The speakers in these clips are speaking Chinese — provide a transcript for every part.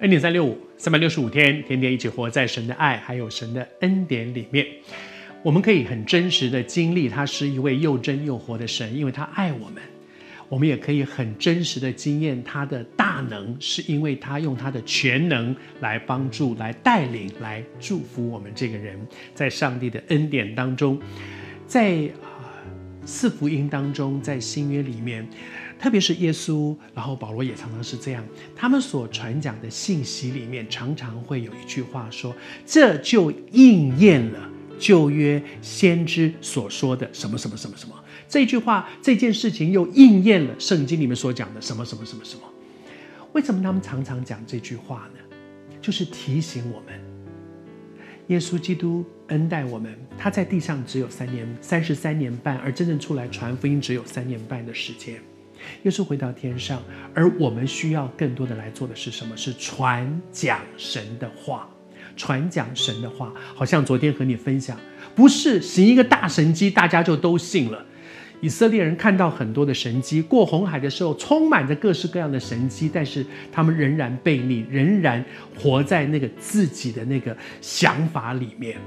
恩典三六五，三百六十五天，天天一起活在神的爱还有神的恩典里面。我们可以很真实的经历，他是一位又真又活的神，因为他爱我们。我们也可以很真实的经验他的大能，是因为他用他的全能来帮助、来带领、来祝福我们这个人。在上帝的恩典当中，在四福音当中，在新约里面。特别是耶稣，然后保罗也常常是这样。他们所传讲的信息里面，常常会有一句话说：“这就应验了旧约先知所说的什么什么什么什么。”这句话，这件事情又应验了圣经里面所讲的什么什么什么什么。为什么他们常常讲这句话呢？就是提醒我们，耶稣基督恩待我们，他在地上只有三年三十三年半，而真正出来传福音只有三年半的时间。耶稣回到天上，而我们需要更多的来做的是什么？是传讲神的话，传讲神的话。好像昨天和你分享，不是行一个大神机，大家就都信了。以色列人看到很多的神迹，过红海的时候充满着各式各样的神迹，但是他们仍然悖逆，仍然活在那个自己的那个想法里面。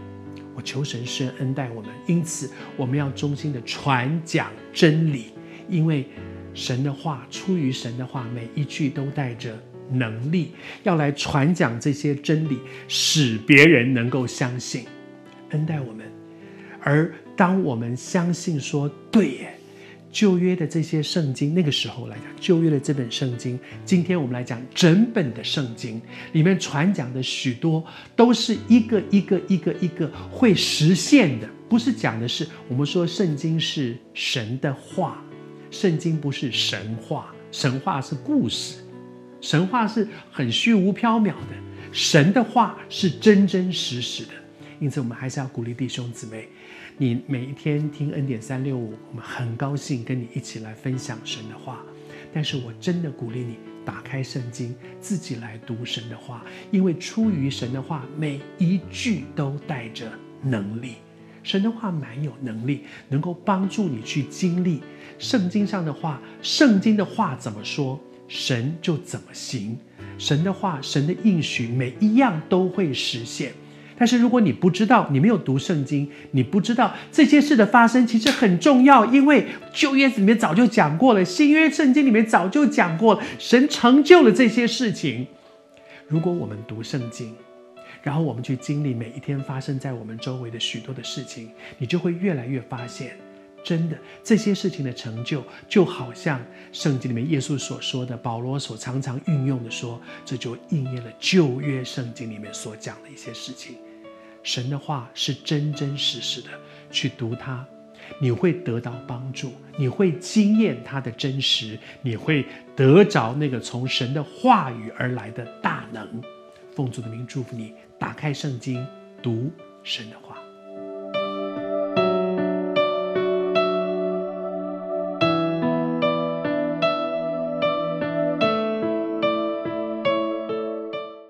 我求神施恩待我们，因此我们要衷心的传讲真理，因为。神的话，出于神的话，每一句都带着能力，要来传讲这些真理，使别人能够相信，恩待我们。而当我们相信说对耶，旧约的这些圣经，那个时候来讲，旧约的这本圣经，今天我们来讲整本的圣经里面传讲的许多，都是一个一个一个一个会实现的，不是讲的是我们说圣经是神的话。圣经不是神话，神话是故事，神话是很虚无缥缈的，神的话是真真实实的。因此，我们还是要鼓励弟兄姊妹，你每一天听恩典三六五，我们很高兴跟你一起来分享神的话。但是我真的鼓励你打开圣经，自己来读神的话，因为出于神的话，每一句都带着能力。神的话蛮有能力，能够帮助你去经历圣经上的话。圣经的话怎么说，神就怎么行。神的话，神的应许，每一样都会实现。但是如果你不知道，你没有读圣经，你不知道这些事的发生其实很重要，因为旧约里面早就讲过了，新约圣经里面早就讲过了，神成就了这些事情。如果我们读圣经，然后我们去经历每一天发生在我们周围的许多的事情，你就会越来越发现，真的这些事情的成就，就好像圣经里面耶稣所说的，保罗所常常运用的说，这就应验了旧约圣经里面所讲的一些事情。神的话是真真实实的，去读它，你会得到帮助，你会惊艳它的真实，你会得着那个从神的话语而来的大能。奉主的名祝福你。打开圣经，读神的话。